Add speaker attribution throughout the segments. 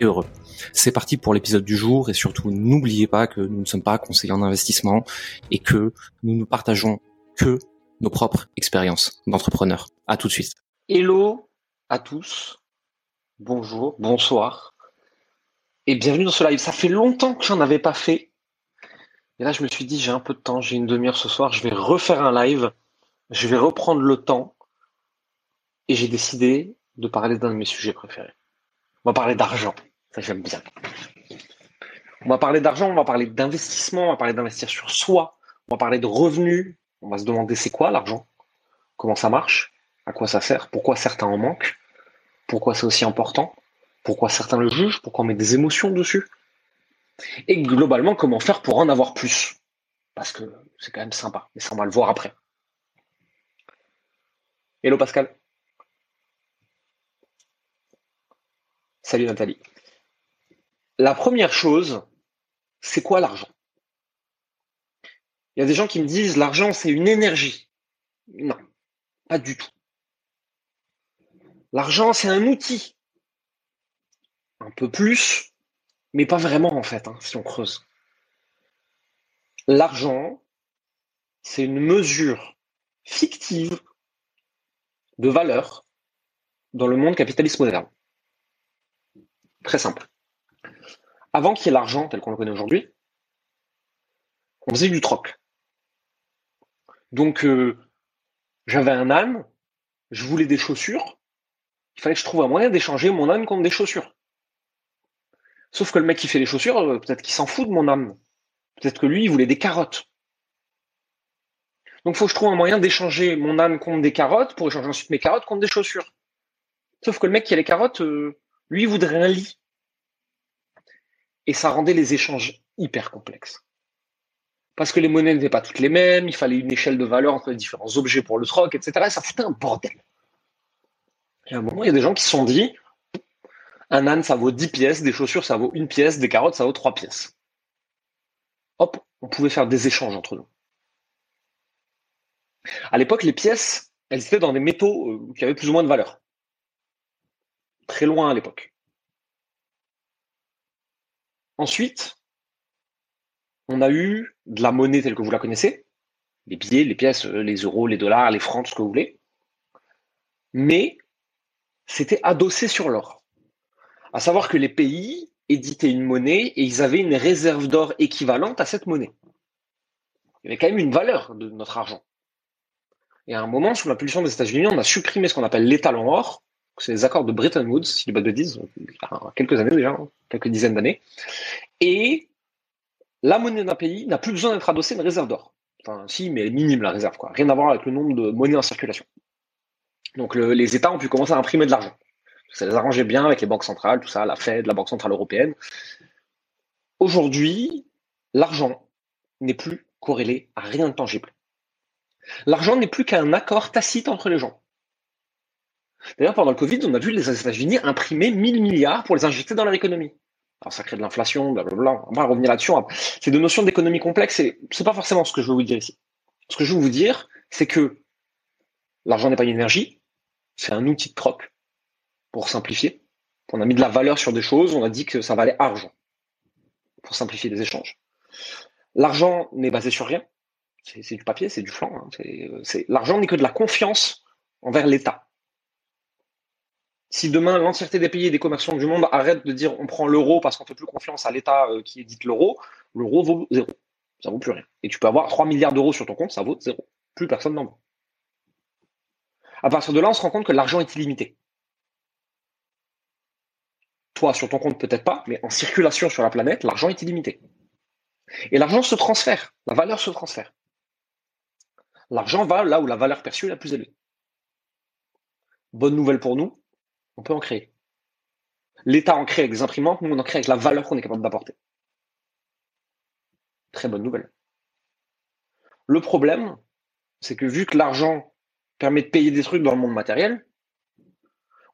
Speaker 1: heureux. C'est parti pour l'épisode du jour et surtout n'oubliez pas que nous ne sommes pas conseillers en investissement et que nous ne partageons que nos propres expériences d'entrepreneurs. À tout de suite.
Speaker 2: Hello à tous. Bonjour, bonsoir. Et bienvenue dans ce live. Ça fait longtemps que j'en avais pas fait. Et là, je me suis dit, j'ai un peu de temps, j'ai une demi-heure ce soir, je vais refaire un live. Je vais reprendre le temps. Et j'ai décidé de parler d'un de mes sujets préférés. On va parler d'argent. Ça, j'aime bien. On va parler d'argent, on va parler d'investissement, on va parler d'investir sur soi, on va parler de revenus. On va se demander c'est quoi l'argent? Comment ça marche? À quoi ça sert? Pourquoi certains en manquent? Pourquoi c'est aussi important? Pourquoi certains le jugent? Pourquoi on met des émotions dessus? Et globalement, comment faire pour en avoir plus? Parce que c'est quand même sympa, mais ça on va le voir après. Hello Pascal. Salut Nathalie. La première chose, c'est quoi l'argent? Il y a des gens qui me disent l'argent c'est une énergie. Non, pas du tout. L'argent c'est un outil. Un peu plus, mais pas vraiment en fait, hein, si on creuse. L'argent, c'est une mesure fictive de valeur dans le monde capitaliste moderne. Très simple. Avant qu'il y ait l'argent tel qu'on le connaît aujourd'hui, on faisait du troc. Donc, euh, j'avais un âne, je voulais des chaussures, il fallait que je trouve un moyen d'échanger mon âne contre des chaussures. Sauf que le mec qui fait les chaussures, euh, peut-être qu'il s'en fout de mon âne. Peut-être que lui, il voulait des carottes. Donc, il faut que je trouve un moyen d'échanger mon âne contre des carottes pour échanger ensuite mes carottes contre des chaussures. Sauf que le mec qui a les carottes, euh, lui voudrait un lit. Et ça rendait les échanges hyper complexes. Parce que les monnaies n'étaient pas toutes les mêmes, il fallait une échelle de valeur entre les différents objets pour le troc, etc. Et ça foutait un bordel. Et à un moment, il y a des gens qui se sont dit, un âne, ça vaut 10 pièces, des chaussures, ça vaut une pièce, des carottes, ça vaut 3 pièces. Hop, on pouvait faire des échanges entre nous. À l'époque, les pièces, elles étaient dans des métaux euh, qui avaient plus ou moins de valeur très loin à l'époque. Ensuite, on a eu de la monnaie telle que vous la connaissez, les billets, les pièces, euh, les euros, les dollars, les francs, ce que vous voulez, mais c'était adossé sur l'or. À savoir que les pays éditaient une monnaie et ils avaient une réserve d'or équivalente à cette monnaie. Il y avait quand même une valeur de notre argent. Et à un moment, sous l'impulsion des États-Unis, on a supprimé ce qu'on appelle l'étalon or c'est les accords de Bretton Woods, si je ne pas de bêtises, il y a quelques années déjà, hein, quelques dizaines d'années. Et la monnaie d'un pays n'a plus besoin d'être adossée à une réserve d'or. Enfin, si, mais minime la réserve, quoi. Rien à voir avec le nombre de monnaies en circulation. Donc les États ont pu commencer à imprimer de l'argent. Ça les arrangeait bien avec les banques centrales, tout ça, la Fed, la Banque centrale européenne. Aujourd'hui, l'argent n'est plus corrélé à rien de tangible. L'argent n'est plus qu'un accord tacite entre les gens. D'ailleurs, pendant le Covid, on a vu les États-Unis imprimer 1000 milliards pour les injecter dans leur économie. Alors, ça crée de l'inflation, blablabla. On va revenir là-dessus. C'est de notions d'économie complexe et c'est pas forcément ce que je veux vous dire ici. Ce que je veux vous dire, c'est que l'argent n'est pas une énergie, c'est un outil de troc, pour simplifier. On a mis de la valeur sur des choses, on a dit que ça valait argent, pour simplifier les échanges. L'argent n'est basé sur rien. C'est du papier, c'est du flanc. Hein. L'argent n'est que de la confiance envers l'État. Si demain l'entièreté des pays et des commerçants du monde arrêtent de dire on prend l'euro parce qu'on fait plus confiance à l'État euh, qui édite l'euro, l'euro vaut zéro. Ça vaut plus rien. Et tu peux avoir 3 milliards d'euros sur ton compte, ça vaut zéro. Plus personne n'en veut. À partir de là, on se rend compte que l'argent est illimité. Toi, sur ton compte, peut-être pas, mais en circulation sur la planète, l'argent est illimité. Et l'argent se transfère, la valeur se transfère. L'argent va là où la valeur perçue est la plus élevée. Bonne nouvelle pour nous, on peut en créer. L'État en crée avec des imprimantes, nous on en crée avec la valeur qu'on est capable d'apporter. très bonne nouvelle. Le problème, c'est que vu que l'argent permet de payer des trucs dans le monde matériel,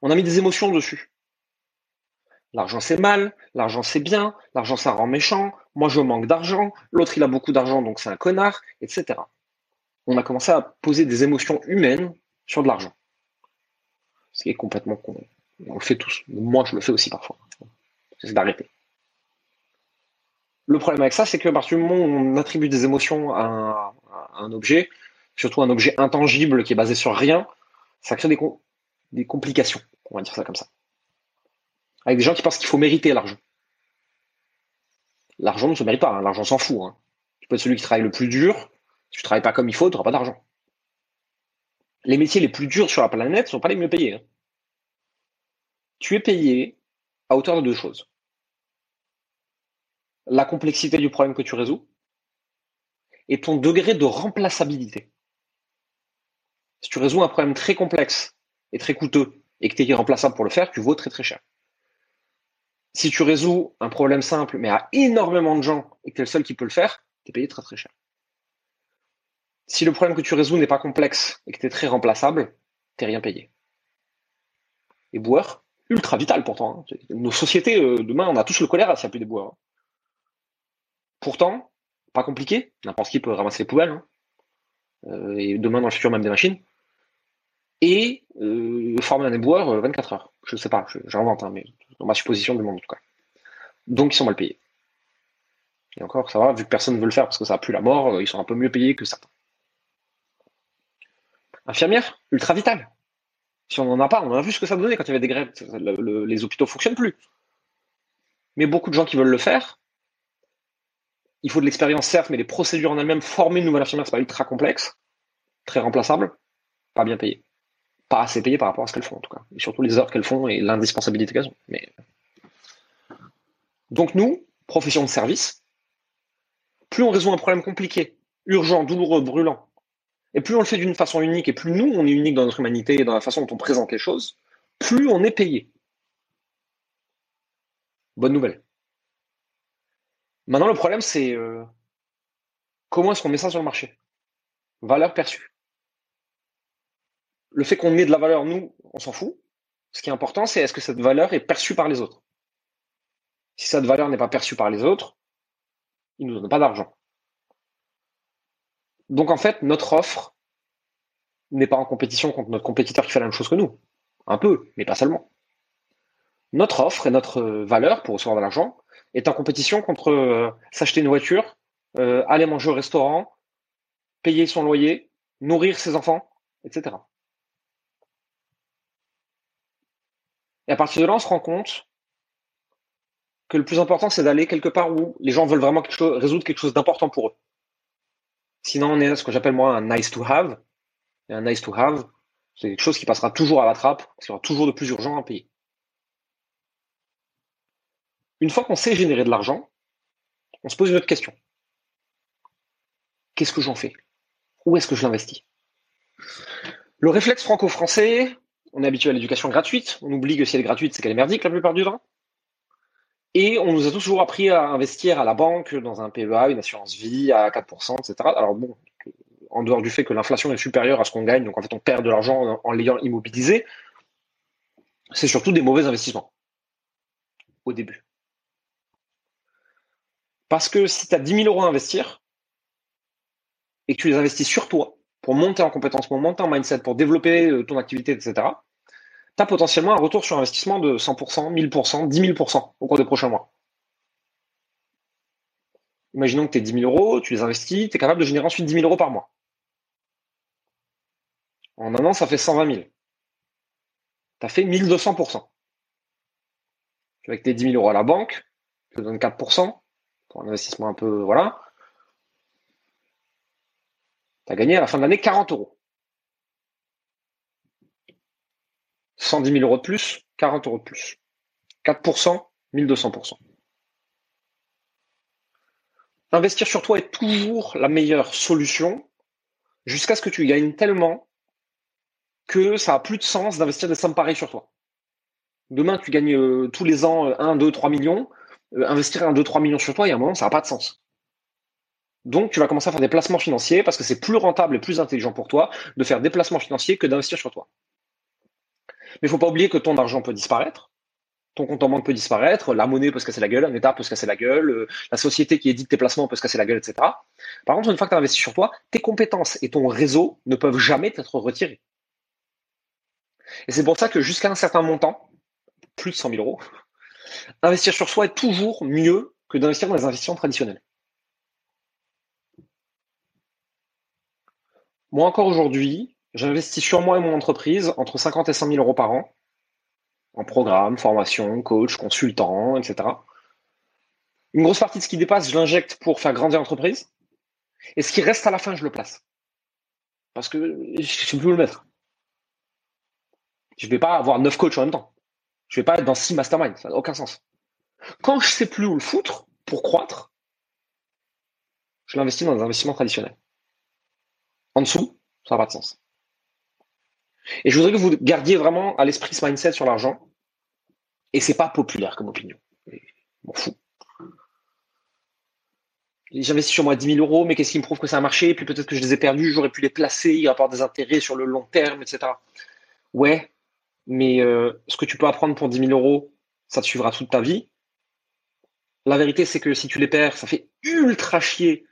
Speaker 2: on a mis des émotions dessus. L'argent c'est mal, l'argent c'est bien, l'argent ça rend méchant, moi je manque d'argent, l'autre il a beaucoup d'argent donc c'est un connard, etc. On a commencé à poser des émotions humaines sur de l'argent. Ce qui est complètement con. On le fait tous. Moi je le fais aussi parfois. C'est d'arrêter. Le problème avec ça, c'est que à partir du moment où on attribue des émotions à un, objet, surtout un objet intangible qui est basé sur rien, ça crée des, complications. On va dire ça comme ça. Avec des gens qui pensent qu'il faut mériter l'argent. L'argent ne se mérite pas, hein. l'argent s'en fout. Hein. Tu peux être celui qui travaille le plus dur. Si tu travailles pas comme il faut, tu n'auras pas d'argent. Les métiers les plus durs sur la planète ne sont pas les mieux payés. Hein. Tu es payé à hauteur de deux choses. La complexité du problème que tu résous et ton degré de remplaçabilité. Si tu résous un problème très complexe et très coûteux et que tu es irremplaçable pour le faire, tu vaux très très cher si tu résous un problème simple, mais à énormément de gens, et que tu es le seul qui peut le faire, tu es payé très très cher. Si le problème que tu résous n'est pas complexe et que tu es très remplaçable, tu rien payé. Et boueurs, ultra vital pourtant. Hein. Nos sociétés, euh, demain, on a tous le n'y a plus des boueurs. Hein. Pourtant, pas compliqué, n'importe qui peut ramasser les poubelles. Hein. Euh, et demain, dans le futur, même des machines. Et euh, former un éboueur 24 heures. Je ne sais pas, j'invente, mais dans ma supposition du monde en tout cas. Donc ils sont mal payés. Et encore, ça va, vu que personne ne veut le faire parce que ça plus la mort, ils sont un peu mieux payés que certains. Infirmière, ultra vital. Si on n'en a pas, on a vu ce que ça donnait quand il y avait des grèves. les hôpitaux ne fonctionnent plus. Mais beaucoup de gens qui veulent le faire, il faut de l'expérience certes, mais les procédures en elles-mêmes, former une nouvelle infirmière, c'est pas ultra complexe, très remplaçable, pas bien payé pas assez payées par rapport à ce qu'elles font en tout cas. Et surtout les heures qu'elles font et l'indispensabilité qu'elles ont. Mais... Donc nous, profession de service, plus on résout un problème compliqué, urgent, douloureux, brûlant, et plus on le fait d'une façon unique, et plus nous, on est unique dans notre humanité et dans la façon dont on présente les choses, plus on est payé. Bonne nouvelle. Maintenant, le problème, c'est euh, comment est-ce qu'on met ça sur le marché? Valeur perçue le fait qu'on ait de la valeur, nous, on s'en fout. Ce qui est important, c'est est-ce que cette valeur est perçue par les autres? Si cette valeur n'est pas perçue par les autres, ils ne nous donnent pas d'argent. Donc en fait, notre offre n'est pas en compétition contre notre compétiteur qui fait la même chose que nous. Un peu, mais pas seulement. Notre offre et notre valeur pour recevoir de l'argent est en compétition contre euh, s'acheter une voiture, euh, aller manger au restaurant, payer son loyer, nourrir ses enfants, etc. Et à partir de là, on se rend compte que le plus important, c'est d'aller quelque part où les gens veulent vraiment résoudre quelque chose d'important pour eux. Sinon, on est ce que j'appelle moi un nice to have. Et un nice to have, c'est quelque chose qui passera toujours à la trappe, qui aura toujours de plus urgent à payer. Une fois qu'on sait générer de l'argent, on se pose une autre question. Qu'est-ce que j'en fais? Où est-ce que je l'investis? Le réflexe franco-français, on est habitué à l'éducation gratuite. On oublie que si elle est gratuite, c'est qu'elle est merdique la plupart du temps. Et on nous a toujours appris à investir à la banque, dans un PEA, une assurance vie à 4%, etc. Alors bon, en dehors du fait que l'inflation est supérieure à ce qu'on gagne, donc en fait on perd de l'argent en, l'ayant immobilisé, c'est surtout des mauvais investissements au début. Parce que si tu as 10 000 euros à investir et que tu les investis sur toi, pour monter en compétence, pour monter en mindset, pour développer euh, ton activité, etc., tu as potentiellement un retour sur investissement de 100%, 1000%, 10 000% au cours des prochains mois. Imaginons que tu es 10 000 euros, tu les investis, tu es capable de générer ensuite 10 000 euros par mois. En un an, ça fait 120 000. Tu as fait 1200%. Avec tes 10 000 euros à la banque, tu te donnes 4% pour un investissement un peu, voilà tu as gagné à la fin de l'année 40 euros. 110 000 euros de plus, 40 euros de plus. 4%, 1200%. Investir sur toi est toujours la meilleure solution jusqu'à ce que tu gagnes tellement que ça a plus de sens d'investir des sommes pareilles sur toi. Demain, tu gagnes euh, tous les ans 1, 2, 3 millions. Euh, investir 1, 2, 3 millions sur toi, il y a un moment, ça n'a pas de sens. Donc, tu vas commencer à faire des placements financiers parce que c'est plus rentable et plus intelligent pour toi de faire des placements financiers que d'investir sur toi. Mais il faut pas oublier que ton argent peut disparaître, ton compte en banque peut disparaître, la monnaie peut se casser la gueule, un état peut se casser la gueule, euh, la société qui édite tes placements peut se casser la gueule, etc. Par contre, une fois que tu as investi sur toi, tes compétences et ton réseau ne peuvent jamais être retirés. Et c'est pour ça que jusqu'à un certain montant, plus de 100 000 euros, investir sur soi est toujours mieux que d'investir dans les investissements traditionnels. Moi encore aujourd'hui, j'investis sur moi et mon entreprise entre 50 et 100 000 euros par an en programme, formation, coach, consultant, etc. Une grosse partie de ce qui dépasse, je l'injecte pour faire grandir l'entreprise. Et ce qui reste à la fin, je le place. Parce que je ne sais plus où le mettre. Je ne vais pas avoir neuf coachs en même temps. Je ne vais pas être dans six masterminds. Ça n'a aucun sens. Quand je ne sais plus où le foutre pour croître, je l'investis dans des investissements traditionnels. En dessous, ça n'a pas de sens. Et je voudrais que vous gardiez vraiment à l'esprit ce mindset sur l'argent. Et c'est pas populaire comme opinion. M'en fous. J'investis sur moi 10 000 euros, mais qu'est-ce qui me prouve que ça a marché? Puis peut-être que je les ai perdus, j'aurais pu les placer, il avoir des intérêts sur le long terme, etc. Ouais, mais euh, ce que tu peux apprendre pour 10 000 euros, ça te suivra toute ta vie. La vérité, c'est que si tu les perds, ça fait ultra chier,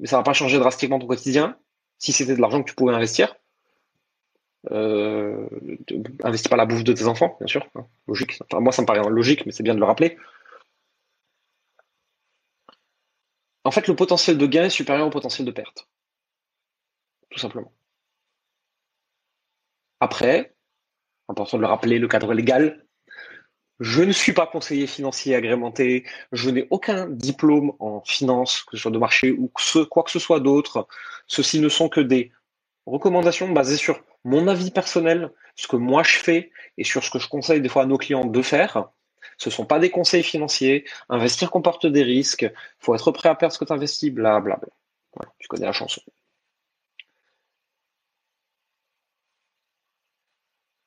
Speaker 2: mais ça va pas changer drastiquement ton quotidien. Si c'était de l'argent que tu pouvais investir, euh, investis pas la bouffe de tes enfants, bien sûr. Hein, logique. moi, ça me paraît logique, mais c'est bien de le rappeler. En fait, le potentiel de gain est supérieur au potentiel de perte. Tout simplement. Après, important de le rappeler, le cadre légal. Je ne suis pas conseiller financier agrémenté, je n'ai aucun diplôme en finance, que ce soit de marché ou quoi que ce soit d'autre. Ceci ne sont que des recommandations basées sur mon avis personnel, ce que moi je fais et sur ce que je conseille des fois à nos clients de faire. Ce ne sont pas des conseils financiers. Investir comporte des risques. Il faut être prêt à perdre ce que tu investis, blablabla. tu connais la chanson.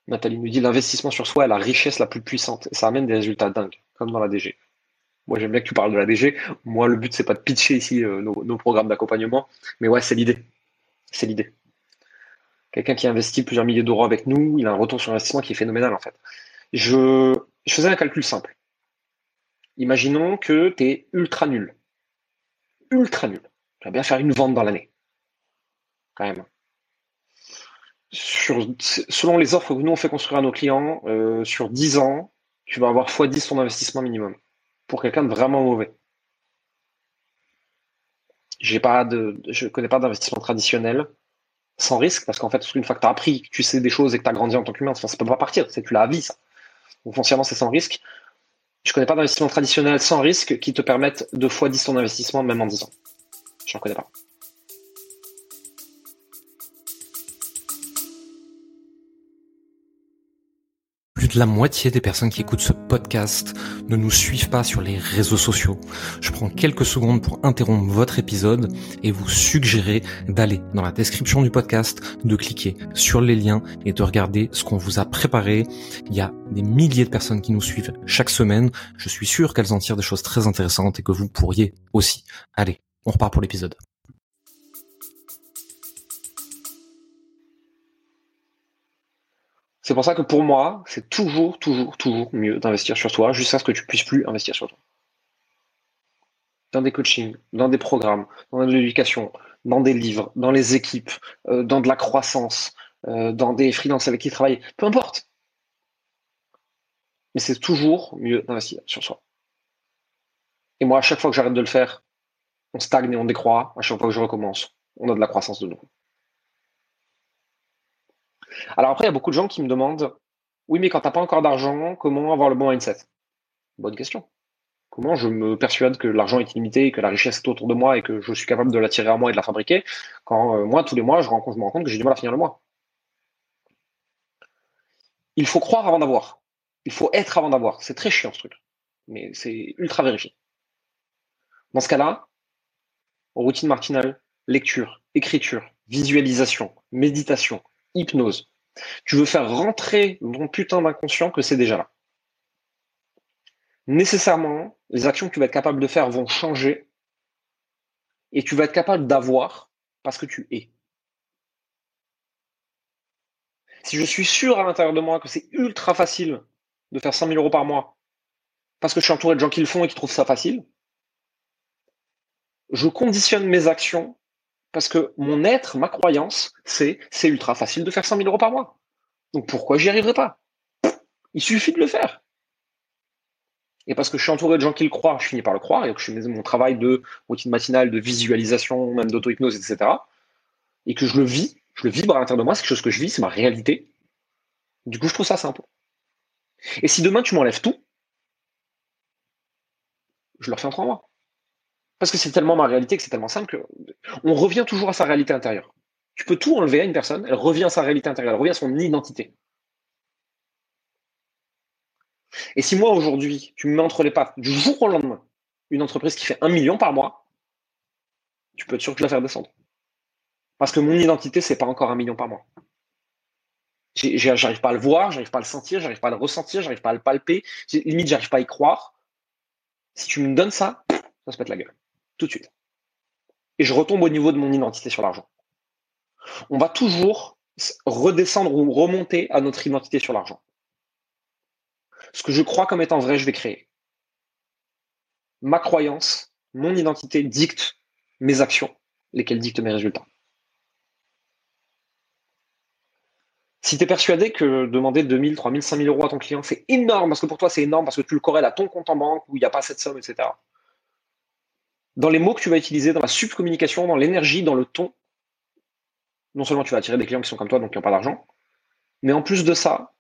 Speaker 2: Nathalie nous dit l'investissement sur soi est la richesse la plus puissante et ça amène des résultats dingues, comme dans la DG. Moi, j'aime bien que tu parles de la DG. Moi, le but, c'est pas de pitcher ici euh, nos, programmes d'accompagnement, mais ouais, c'est l'idée. C'est l'idée. Quelqu'un qui investit plusieurs milliers d'euros avec nous, il a un retour sur investissement qui est phénoménal en fait. Je, faisais un calcul simple. Imaginons que tu es ultra nul. Ultra nul. Tu vas bien faire une vente dans l'année. Quand même. Selon les offres que nous on fait construire à nos clients, euh, sur 10 ans, tu vas avoir x10 ton investissement minimum. Pour quelqu'un de vraiment mauvais. J'ai pas je connais pas d'investissement traditionnel sans risque, parce qu'en fait, une fois que tu as appris, que tu sais des choses et que tu grandi en tant qu'humain, ça ne peut pas partir, c'est tu l'as à vie, ça. Donc foncièrement, c'est sans risque. Je connais pas d'investissement traditionnel sans risque qui te permettent de fois 10 ton investissement même en 10 ans. Je connais pas.
Speaker 1: La moitié des personnes qui écoutent ce podcast ne nous suivent pas sur les réseaux sociaux. Je prends quelques secondes pour interrompre votre épisode et vous suggérer d'aller dans la description du podcast, de cliquer sur les liens et de regarder ce qu'on vous a préparé. Il y a des milliers de personnes qui nous suivent chaque semaine. Je suis sûr qu'elles en tirent des choses très intéressantes et que vous pourriez aussi. Allez, on repart pour l'épisode.
Speaker 2: C'est pour ça que pour moi, c'est toujours, toujours, toujours mieux d'investir sur toi jusqu'à ce que tu puisses plus investir sur toi. Dans des coachings, dans des programmes, dans de l'éducation, dans des livres, dans les équipes, euh, dans de la croissance, euh, dans des freelances avec qui travailler, peu importe. Mais c'est toujours mieux d'investir sur soi. Et moi, à chaque fois que j'arrête de le faire, on stagne et on décroît. À chaque fois que je recommence, on a de la croissance de nouveau. Alors après, il y a beaucoup de gens qui me demandent, oui, mais quand tu pas encore d'argent, comment avoir le bon mindset? Bonne question. Comment je me persuade que l'argent est illimité, que la richesse est autour de moi et que je suis capable de l'attirer à moi et de la fabriquer quand euh, moi, tous les mois, je me rends compte que j'ai du mal à finir le mois Il faut croire avant d'avoir. Il faut être avant d'avoir. C'est très chiant ce truc. Mais c'est ultra vérifié. Dans ce cas-là, routine martinale, lecture, écriture, visualisation, méditation, hypnose. Tu veux faire rentrer ton putain d'inconscient que c'est déjà là. Nécessairement, les actions que tu vas être capable de faire vont changer et tu vas être capable d'avoir parce que tu es. Si je suis sûr à l'intérieur de moi que c'est ultra facile de faire 100 000 euros par mois parce que je suis entouré de gens qui le font et qui trouvent ça facile, je conditionne mes actions parce que mon être, ma croyance, c'est c'est ultra facile de faire 100 000 euros par mois. Donc pourquoi j'y arriverai pas? Il suffit de le faire. Et parce que je suis entouré de gens qui le croient, je finis par le croire, et que je fais mon travail de routine matinale, de visualisation, même d'auto-hypnose, etc. Et que je le vis, je le vibre à l'intérieur de moi, c'est quelque chose que je vis, c'est ma réalité. Du coup, je trouve ça simple. Et si demain tu m'enlèves tout, je le refais en trois mois. Parce que c'est tellement ma réalité que c'est tellement simple que on revient toujours à sa réalité intérieure. Tu peux tout enlever à une personne, elle revient à sa réalité intérieure, elle revient à son identité. Et si moi aujourd'hui, tu me mets entre les pattes du jour au lendemain une entreprise qui fait un million par mois, tu peux être sûr que je vais la faire descendre. Parce que mon identité, c'est pas encore un million par mois. J'arrive pas à le voir, j'arrive pas à le sentir, j'arrive pas à le ressentir, j'arrive pas à le palper, limite j'arrive pas à y croire. Si tu me donnes ça, ça se pète la gueule. Tout de suite. Et je retombe au niveau de mon identité sur l'argent. On va toujours redescendre ou remonter à notre identité sur l'argent. Ce que je crois comme étant vrai, je vais créer. Ma croyance, mon identité dicte mes actions, lesquelles dictent mes résultats. Si tu es persuadé que demander 2000, 3000, 5000 euros à ton client, c'est énorme, parce que pour toi c'est énorme, parce que tu le corrèles à ton compte en banque où il n'y a pas cette somme, etc. Dans les mots que tu vas utiliser, dans la subcommunication, dans l'énergie, dans le ton, non seulement tu vas attirer des clients qui sont comme toi, donc qui n'ont pas d'argent, mais en plus de ça,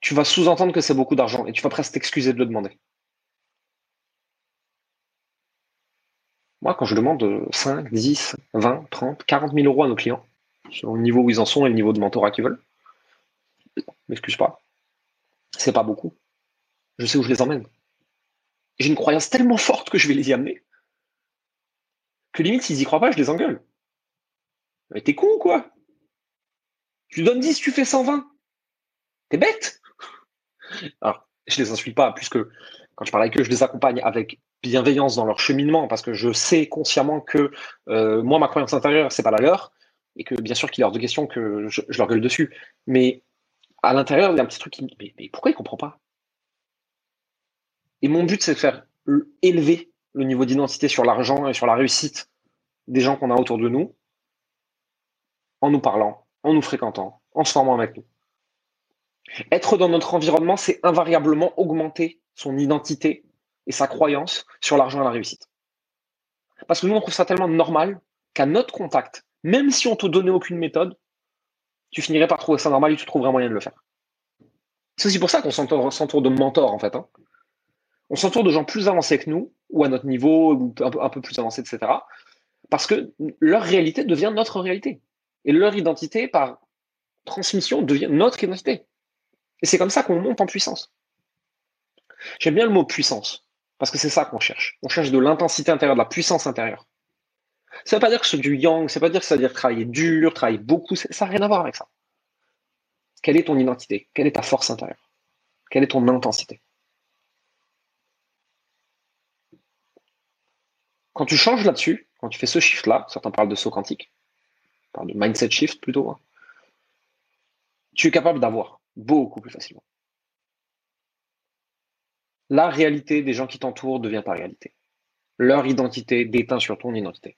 Speaker 2: tu vas sous-entendre que c'est beaucoup d'argent et tu vas presque t'excuser de le demander. Moi, quand je demande 5, 10, 20, 30, 40 000 euros à nos clients, sur le niveau où ils en sont et le niveau de mentorat qu'ils veulent, m'excuse pas. C'est pas beaucoup. Je sais où je les emmène. J'ai une croyance tellement forte que je vais les y amener que limite, s'ils y croient pas, je les engueule. Mais t'es con ou quoi? Tu donnes 10, tu fais 120. T'es bête? Alors, je les insulte pas, puisque quand je parle avec eux, je les accompagne avec bienveillance dans leur cheminement, parce que je sais consciemment que euh, moi, ma croyance intérieure, c'est pas la leur, et que bien sûr qu'il est hors de question que je, leur gueule dessus. Mais à l'intérieur, il y a un petit truc qui mais, mais pourquoi il comprend pas? Et mon but, c'est de faire élever le niveau d'identité sur l'argent et sur la réussite des gens qu'on a autour de nous, en nous parlant, en nous fréquentant, en se formant avec nous. Être dans notre environnement, c'est invariablement augmenter son identité et sa croyance sur l'argent et la réussite. Parce que nous, on trouve ça tellement normal qu'à notre contact, même si on te donnait aucune méthode, tu finirais par trouver ça normal et tu trouverais un moyen de le faire. C'est aussi pour ça qu'on s'entoure de mentors, en fait. Hein. On s'entoure de gens plus avancés que nous, ou à notre niveau, ou un peu, plus avancés, etc. Parce que leur réalité devient notre réalité. Et leur identité, par transmission, devient notre identité. Et c'est comme ça qu'on monte en puissance. J'aime bien le mot puissance, parce que c'est ça qu'on cherche. On cherche de l'intensité intérieure, de la puissance intérieure. Ça ne veut pas dire que c'est du yang, ça ne veut pas dire que ça veut dire travailler dur, travailler beaucoup, ça n'a rien à voir avec ça. Quelle est ton identité? Quelle est ta force intérieure? Quelle est ton intensité? Quand tu changes là-dessus, quand tu fais ce shift-là, certains parlent de saut quantique, parlent de mindset shift plutôt, hein, tu es capable d'avoir beaucoup plus facilement. La réalité des gens qui t'entourent devient ta réalité. Leur identité déteint sur ton identité.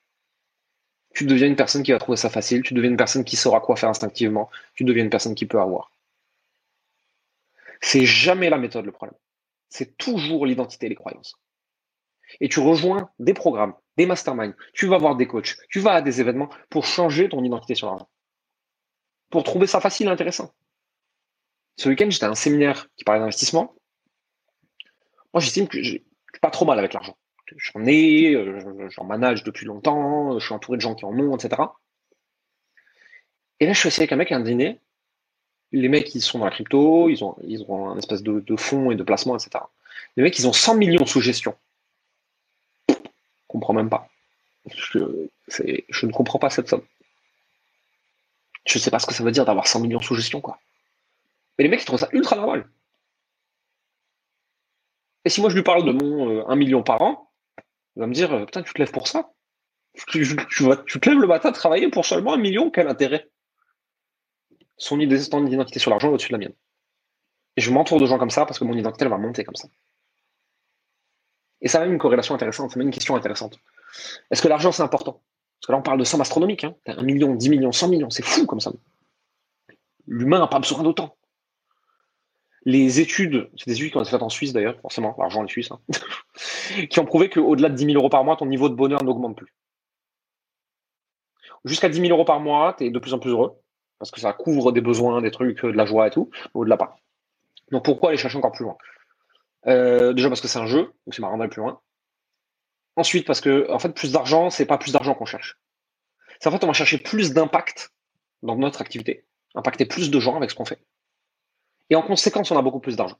Speaker 2: Tu deviens une personne qui va trouver ça facile, tu deviens une personne qui saura quoi faire instinctivement, tu deviens une personne qui peut avoir. C'est jamais la méthode le problème. C'est toujours l'identité et les croyances et tu rejoins des programmes, des masterminds, tu vas voir des coachs, tu vas à des événements pour changer ton identité sur l'argent. Pour trouver ça facile et intéressant. Ce week-end, j'étais à un séminaire qui parlait d'investissement. Moi, j'estime que j'ai pas trop mal avec l'argent. J'en ai, euh, j'en manage depuis longtemps, je suis entouré de gens qui en ont, etc. Et là, je suis assis avec un mec à un dîner. Les mecs, ils sont dans la crypto, ils ont, ils ont un espèce de, de fonds et de placement, etc. Les mecs, ils ont 100 millions sous gestion comprends même pas. Je, ne comprends pas cette somme. Je ne sais pas ce que ça veut dire d'avoir 100 millions sous gestion, quoi. Mais les mecs, ils trouvent ça ultra normal. Et si moi je lui parle de mon 1 euh, million par an, il va me dire, euh, putain, tu te lèves pour ça? Tu, te lèves le matin travailler pour seulement un million, quel intérêt? Son identité sur l'argent est au-dessus de la mienne. Et je m'entoure de gens comme ça parce que mon identité elle va monter comme ça. Et ça a même une corrélation intéressante, ça même une question intéressante. Est-ce que l'argent c'est important? Parce que là on parle de somme astronomique, hein. un million, dix millions, cent millions, c'est fou comme ça. L'humain n'a pas besoin d'autant. Les études, c'est des études qui ont été faites en Suisse d'ailleurs, forcément, l'argent est suisse, hein, qui ont prouvé qu'au-delà de 10 000 euros par mois, ton niveau de bonheur n'augmente plus. Jusqu'à 10 000 euros par mois, tu es de plus en plus heureux, parce que ça couvre des besoins, des trucs, de la joie et tout, au-delà pas. Donc pourquoi aller chercher encore plus loin? Euh, Déjà parce que c'est un jeu, donc c'est marrant d'aller plus loin. Ensuite, parce que en fait, plus d'argent, c'est pas plus d'argent qu'on cherche. C'est en fait, on va chercher plus d'impact dans notre activité, impacter plus de gens avec ce qu'on fait. Et en conséquence, on a beaucoup plus d'argent.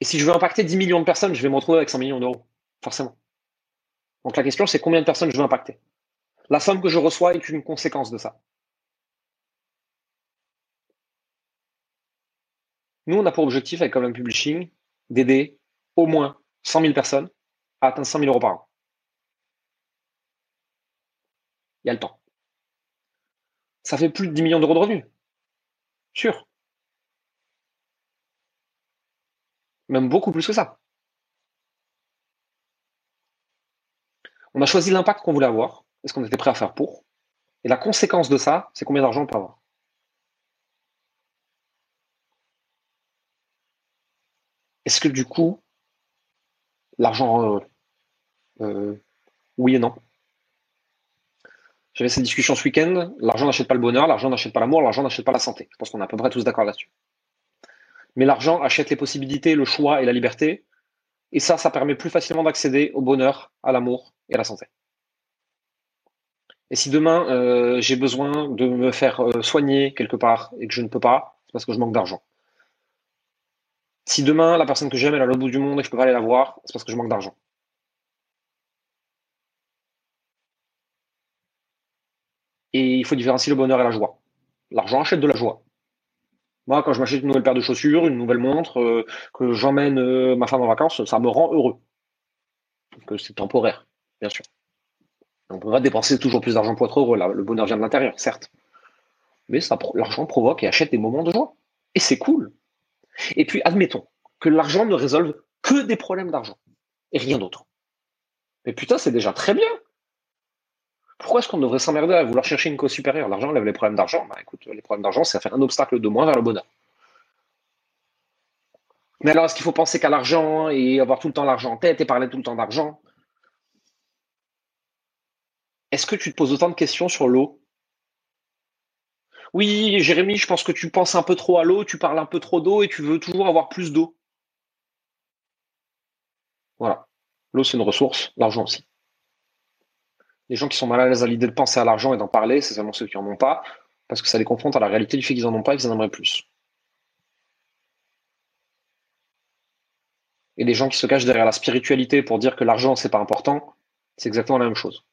Speaker 2: Et si je veux impacter 10 millions de personnes, je vais me retrouver avec 100 millions d'euros, forcément. Donc la question, c'est combien de personnes je veux impacter? La somme que je reçois est une conséquence de ça. Nous, on a pour objectif avec Common Publishing d'aider au moins 100 000 personnes à atteindre 100 000 euros par an. Il y a le temps. Ça fait plus de 10 millions d'euros de revenus. Sûr. Même beaucoup plus que ça. On a choisi l'impact qu'on voulait avoir et ce qu'on était prêt à faire pour. Et la conséquence de ça, c'est combien d'argent on peut avoir. Est-ce que du coup, l'argent, euh, euh, oui et non? J'avais cette discussion ce week-end. L'argent n'achète pas le bonheur, l'argent n'achète pas l'amour, l'argent n'achète pas la santé. Je pense qu'on est à peu près tous d'accord là-dessus. Mais l'argent achète les possibilités, le choix et la liberté. Et ça, ça permet plus facilement d'accéder au bonheur, à l'amour et à la santé. Et si demain euh, j'ai besoin de me faire soigner quelque part et que je ne peux pas, c'est parce que je manque d'argent. Si demain, la personne que j'aime, est à l'autre bout du monde et que je peux pas aller la voir, c'est parce que je manque d'argent. Et il faut différencier le bonheur et la joie. L'argent achète de la joie. Moi, quand je m'achète une nouvelle paire de chaussures, une nouvelle montre, euh, que j'emmène euh, ma femme en vacances, ça me rend heureux. Donc c'est temporaire, bien sûr. On peut pas dépenser toujours plus d'argent pour être heureux. le bonheur vient de l'intérieur, certes. Mais l'argent provoque et achète des moments de joie. Et c'est cool. Et puis, admettons que l'argent ne résolve que des problèmes d'argent et rien d'autre. Mais putain, c'est déjà très bien. Pourquoi est-ce qu'on devrait s'emmerder à vouloir chercher une cause supérieure? L'argent lève les problèmes d'argent. Bah écoute, les problèmes d'argent, ça fait un obstacle de moins vers le bonheur. Mais alors, est-ce qu'il faut penser qu'à l'argent et avoir tout le temps l'argent en tête et parler tout le temps d'argent? Est-ce que tu te poses autant de questions sur l'eau? Oui, Jérémy, je pense que tu penses un peu trop à l'eau, tu parles un peu trop d'eau et tu veux toujours avoir plus d'eau. Voilà. L'eau, c'est une ressource, l'argent aussi. Les gens qui sont mal à l'aise à l'idée de penser à l'argent et d'en parler, c'est seulement ceux qui n'en ont pas, parce que ça les confronte à la réalité du fait qu'ils n'en ont pas et qu'ils en aimeraient plus. Et les gens qui se cachent derrière la spiritualité pour dire que l'argent, c'est pas important, c'est exactement la même chose.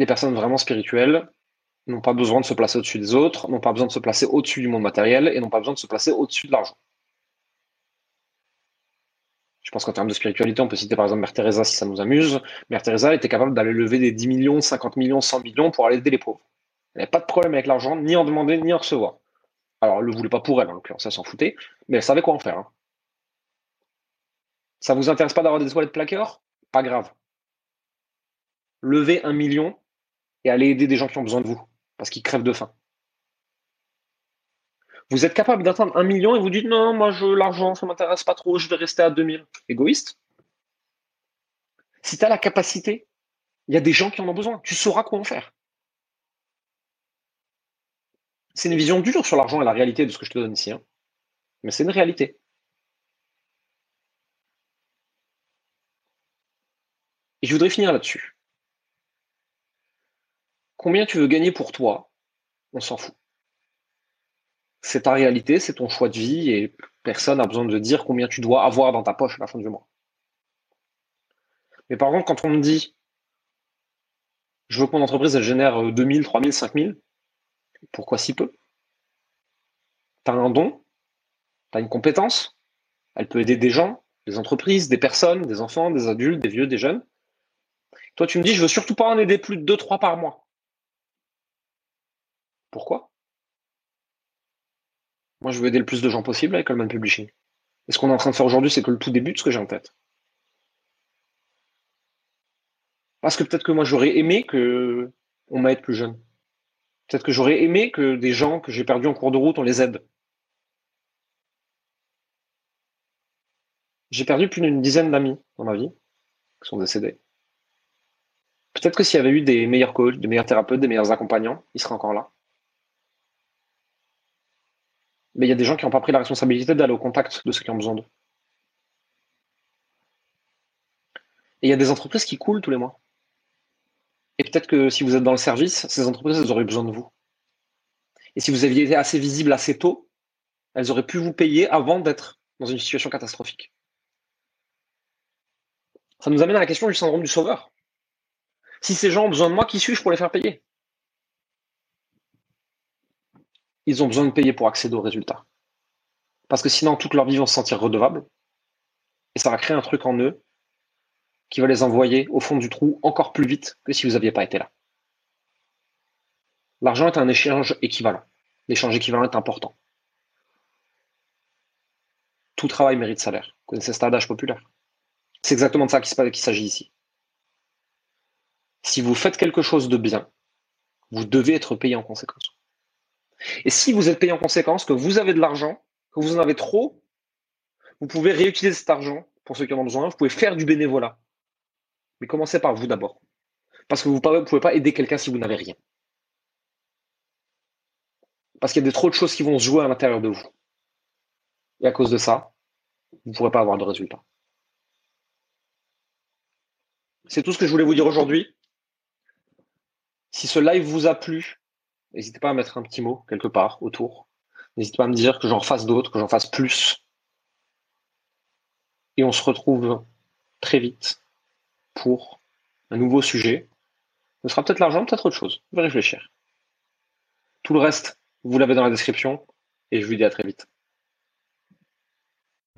Speaker 2: Les personnes vraiment spirituelles n'ont pas besoin de se placer au-dessus des autres, n'ont pas besoin de se placer au-dessus du monde matériel et n'ont pas besoin de se placer au-dessus de l'argent. Je pense qu'en termes de spiritualité, on peut citer par exemple Mère Teresa si ça nous amuse. Mère Teresa était capable d'aller lever des 10 millions, 50 millions, 100 millions pour aller aider les pauvres. Elle n'avait pas de problème avec l'argent, ni en demander, ni en recevoir. Alors, elle ne le voulait pas pour elle, en l'occurrence, elle s'en foutait, mais elle savait quoi en faire. Hein. Ça vous intéresse pas d'avoir des toilettes plaqueurs Pas grave. Lever un million, et aller aider des gens qui ont besoin de vous parce qu'ils crèvent de faim. Vous êtes capable d'atteindre un million et vous dites non, moi je l'argent, ça m'intéresse pas trop, je vais rester à 2000. Égoïste. Si tu as la capacité, il y a des gens qui en ont besoin. Tu sauras quoi en faire. C'est une vision dure sur l'argent et la réalité de ce que je te donne ici. Hein. Mais c'est une réalité. Et je voudrais finir là-dessus. Combien tu veux gagner pour toi? On s'en fout. C'est ta réalité, c'est ton choix de vie et personne n'a besoin de dire combien tu dois avoir dans ta poche à la fin du mois. Mais par contre, quand on me dit je veux que mon entreprise elle génère 2000, 3000, 5000, pourquoi si peu? Tu as un don, tu une compétence, elle peut aider des gens, des entreprises, des personnes, des enfants, des adultes, des vieux, des jeunes. Toi, tu me dis, je veux surtout pas en aider plus de 2-3 par mois. Pourquoi? Moi, je veux aider le plus de gens possible avec Coleman Publishing. Et ce qu'on est en train de faire aujourd'hui, c'est que le tout début de ce que j'ai en tête. Parce que peut-être que moi, j'aurais aimé que on m'aide plus jeune. Peut-être que j'aurais aimé que des gens que j'ai perdus en cours de route, on les aide. J'ai perdu plus d'une dizaine d'amis dans ma vie qui sont décédés. Peut-être que s'il y avait eu des meilleurs coachs, des meilleurs thérapeutes, des meilleurs accompagnants, ils seraient encore là. Mais il y a des gens qui n'ont pas pris la responsabilité d'aller au contact de ceux qui ont besoin d'eux. Et il y a des entreprises qui coulent tous les mois. Et peut-être que si vous êtes dans le service, ces entreprises, elles auraient besoin de vous. Et si vous aviez été assez visible assez tôt, elles auraient pu vous payer avant d'être dans une situation catastrophique. Ça nous amène à la question du syndrome du sauveur. Si ces gens ont besoin de moi, qui suis-je pour les faire payer? Ils ont besoin de payer pour accéder aux résultats. Parce que sinon, toute leur vie vont se sentir redevables. Et ça va créer un truc en eux qui va les envoyer au fond du trou encore plus vite que si vous n'aviez pas été là. L'argent est un échange équivalent. L'échange équivalent est important. Tout travail mérite salaire. Vous connaissez cet adage populaire C'est exactement de ça qu'il s'agit ici. Si vous faites quelque chose de bien, vous devez être payé en conséquence. Et si vous êtes payé en conséquence, que vous avez de l'argent, que vous en avez trop, vous pouvez réutiliser cet argent pour ceux qui en ont besoin, vous pouvez faire du bénévolat. Mais commencez par vous d'abord. Parce que vous ne pouvez pas aider quelqu'un si vous n'avez rien. Parce qu'il y a de trop de choses qui vont se jouer à l'intérieur de vous. Et à cause de ça, vous ne pourrez pas avoir de résultats. C'est tout ce que je voulais vous dire aujourd'hui. Si ce live vous a plu, n'hésitez pas à mettre un petit mot quelque part autour. N'hésitez pas à me dire que j'en fasse d'autres, que j'en fasse plus. Et on se retrouve très vite pour un nouveau sujet. Ce sera peut-être l'argent, peut-être autre chose. On va réfléchir. Tout le reste, vous l'avez dans la description et je vous dis à très vite.